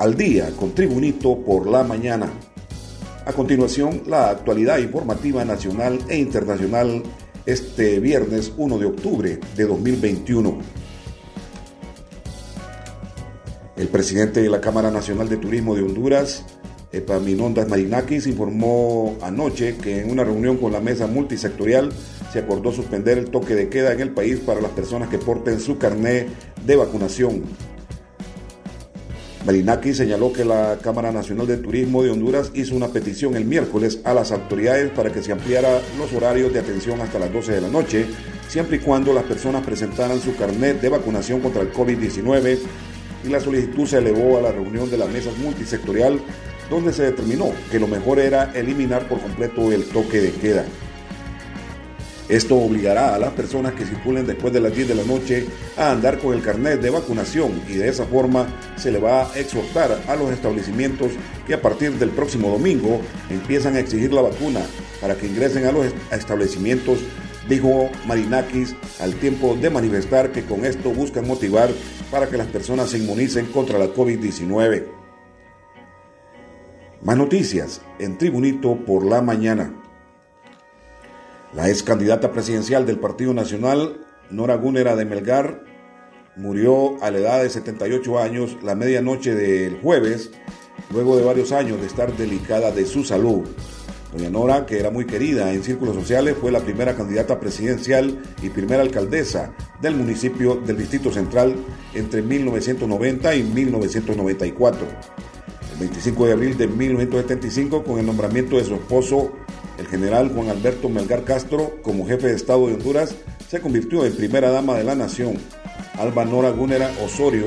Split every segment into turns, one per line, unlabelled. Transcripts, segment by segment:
al día con Tribunito por la mañana. A continuación, la actualidad informativa nacional e internacional este viernes 1 de octubre de 2021. El presidente de la Cámara Nacional de Turismo de Honduras, Epaminondas Marinakis, informó anoche que en una reunión con la mesa multisectorial se acordó suspender el toque de queda en el país para las personas que porten su carné de vacunación Marinaki señaló que la Cámara Nacional de Turismo de Honduras hizo una petición el miércoles a las autoridades para que se ampliara los horarios de atención hasta las 12 de la noche, siempre y cuando las personas presentaran su carnet de vacunación contra el COVID-19 y la solicitud se elevó a la reunión de la mesa multisectorial donde se determinó que lo mejor era eliminar por completo el toque de queda. Esto obligará a las personas que circulen después de las 10 de la noche a andar con el carnet de vacunación y de esa forma se le va a exhortar a los establecimientos que a partir del próximo domingo empiezan a exigir la vacuna para que ingresen a los establecimientos, dijo Marinakis al tiempo de manifestar que con esto buscan motivar para que las personas se inmunicen contra la COVID-19. Más noticias en Tribunito por la mañana. La ex candidata presidencial del Partido Nacional, Nora Gúnera de Melgar, murió a la edad de 78 años la medianoche del jueves, luego de varios años de estar delicada de su salud. Doña Nora, que era muy querida en círculos sociales, fue la primera candidata presidencial y primera alcaldesa del municipio del Distrito Central entre 1990 y 1994. El 25 de abril de 1975, con el nombramiento de su esposo el general Juan Alberto Melgar Castro, como jefe de Estado de Honduras, se convirtió en primera dama de la nación. Alba Nora Gúnera Osorio,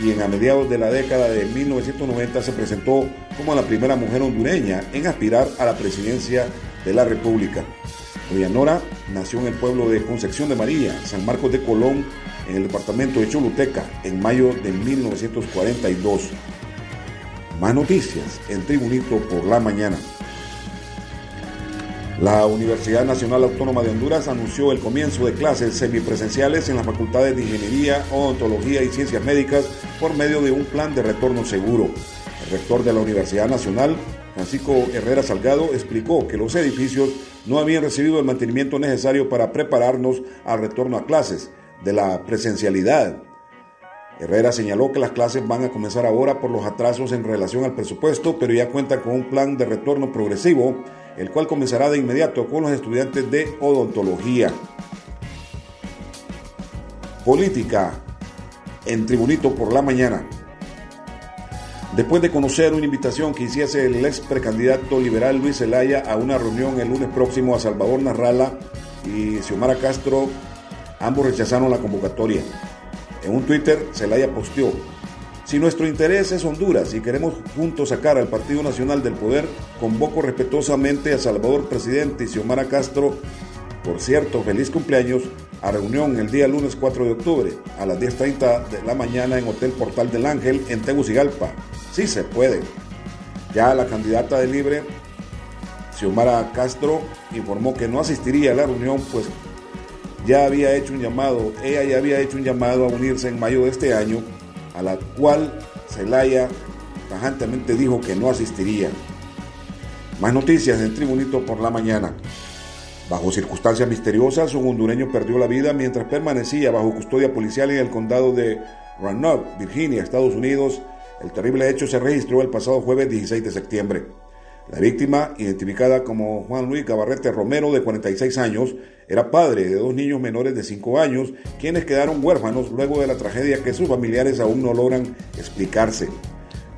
quien a mediados de la década de 1990 se presentó como la primera mujer hondureña en aspirar a la presidencia de la República. Doña Nora nació en el pueblo de Concepción de María, San Marcos de Colón, en el departamento de Choluteca, en mayo de 1942. Más noticias en Tribunito por la mañana. La Universidad Nacional Autónoma de Honduras anunció el comienzo de clases semipresenciales en las facultades de Ingeniería, Odontología y Ciencias Médicas por medio de un plan de retorno seguro. El rector de la Universidad Nacional, Francisco Herrera Salgado, explicó que los edificios no habían recibido el mantenimiento necesario para prepararnos al retorno a clases de la presencialidad. Herrera señaló que las clases van a comenzar ahora por los atrasos en relación al presupuesto, pero ya cuenta con un plan de retorno progresivo el cual comenzará de inmediato con los estudiantes de odontología. Política en Tribunito por la mañana. Después de conocer una invitación que hiciese el ex precandidato liberal Luis Zelaya a una reunión el lunes próximo a Salvador Narrala y Xiomara Castro, ambos rechazaron la convocatoria. En un Twitter, Zelaya posteó, si nuestro interés es Honduras y queremos juntos sacar al Partido Nacional del poder, convoco respetuosamente a Salvador Presidente y Xiomara Castro, por cierto, feliz cumpleaños, a reunión el día lunes 4 de octubre a las 10.30 de la mañana en Hotel Portal del Ángel en Tegucigalpa. Sí se puede. Ya la candidata de Libre, Xiomara Castro, informó que no asistiría a la reunión, pues ya había hecho un llamado, ella ya había hecho un llamado a unirse en mayo de este año a la cual Zelaya tajantemente dijo que no asistiría. Más noticias en Tribunito por la mañana. Bajo circunstancias misteriosas, un hondureño perdió la vida mientras permanecía bajo custodia policial en el condado de Roanoke, Virginia, Estados Unidos. El terrible hecho se registró el pasado jueves 16 de septiembre. La víctima, identificada como Juan Luis Gabarrete Romero, de 46 años, era padre de dos niños menores de 5 años, quienes quedaron huérfanos luego de la tragedia que sus familiares aún no logran explicarse.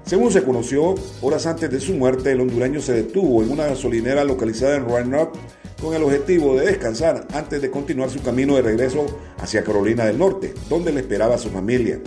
Según se conoció, horas antes de su muerte, el hondureño se detuvo en una gasolinera localizada en Roanoke con el objetivo de descansar antes de continuar su camino de regreso hacia Carolina del Norte, donde le esperaba su familia.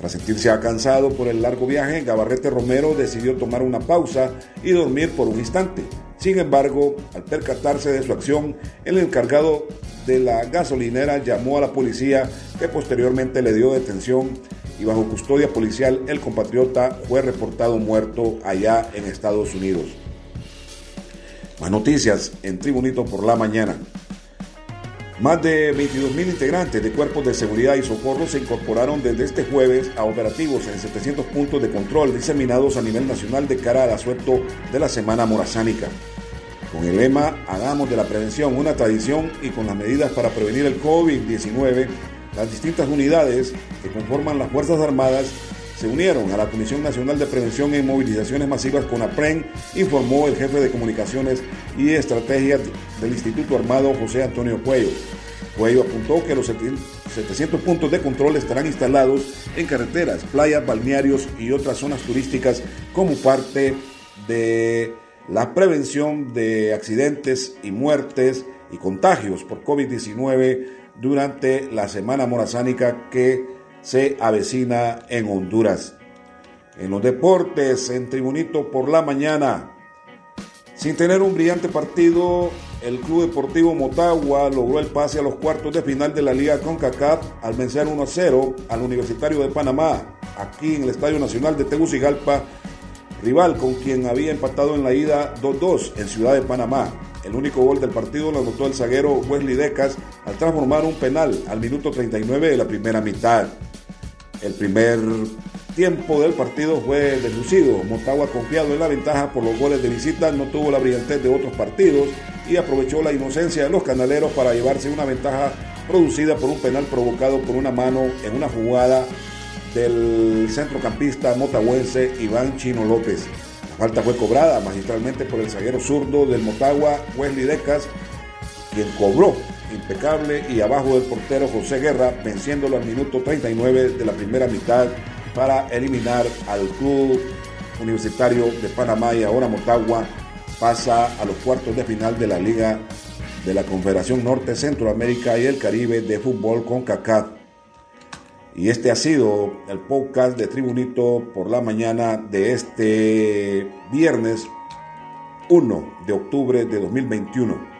Tras sentirse cansado por el largo viaje, Gabarrete Romero decidió tomar una pausa y dormir por un instante. Sin embargo, al percatarse de su acción, el encargado de la gasolinera llamó a la policía que posteriormente le dio detención y bajo custodia policial el compatriota fue reportado muerto allá en Estados Unidos. Más noticias en Tribunito por la mañana. Más de 22.000 integrantes de cuerpos de seguridad y socorro se incorporaron desde este jueves a operativos en 700 puntos de control diseminados a nivel nacional de cara al asueto de la Semana Morazánica. Con el lema Hagamos de la prevención una tradición y con las medidas para prevenir el COVID-19, las distintas unidades que conforman las Fuerzas Armadas se unieron a la Comisión Nacional de Prevención en Movilizaciones Masivas con APREN, informó el jefe de comunicaciones y estrategias del Instituto Armado José Antonio Cuello. Cuello apuntó que los 700 puntos de control estarán instalados en carreteras, playas, balnearios y otras zonas turísticas como parte de la prevención de accidentes y muertes y contagios por COVID-19 durante la Semana Morazánica que se avecina en Honduras. En los deportes, en Tribunito por la mañana, sin tener un brillante partido, el Club Deportivo Motagua logró el pase a los cuartos de final de la Liga CONCACAF al vencer 1 0 al Universitario de Panamá, aquí en el Estadio Nacional de Tegucigalpa, rival con quien había empatado en la ida 2-2 en Ciudad de Panamá. El único gol del partido lo anotó el zaguero Wesley Decas al transformar un penal al minuto 39 de la primera mitad. El primer tiempo del partido fue deslucido. Motagua confiado en la ventaja por los goles de visita no tuvo la brillantez de otros partidos y aprovechó la inocencia de los canaleros para llevarse una ventaja producida por un penal provocado por una mano en una jugada del centrocampista motahuense Iván Chino López. La falta fue cobrada magistralmente por el zaguero zurdo del Motagua, Wesley Decas, quien cobró impecable y abajo del portero José Guerra, venciéndolo al minuto 39 de la primera mitad para eliminar al club universitario de Panamá y ahora Motagua pasa a los cuartos de final de la Liga de la Confederación Norte, Centroamérica y el Caribe de Fútbol con CACAF. Y este ha sido el podcast de Tribunito por la mañana de este viernes 1 de octubre de 2021.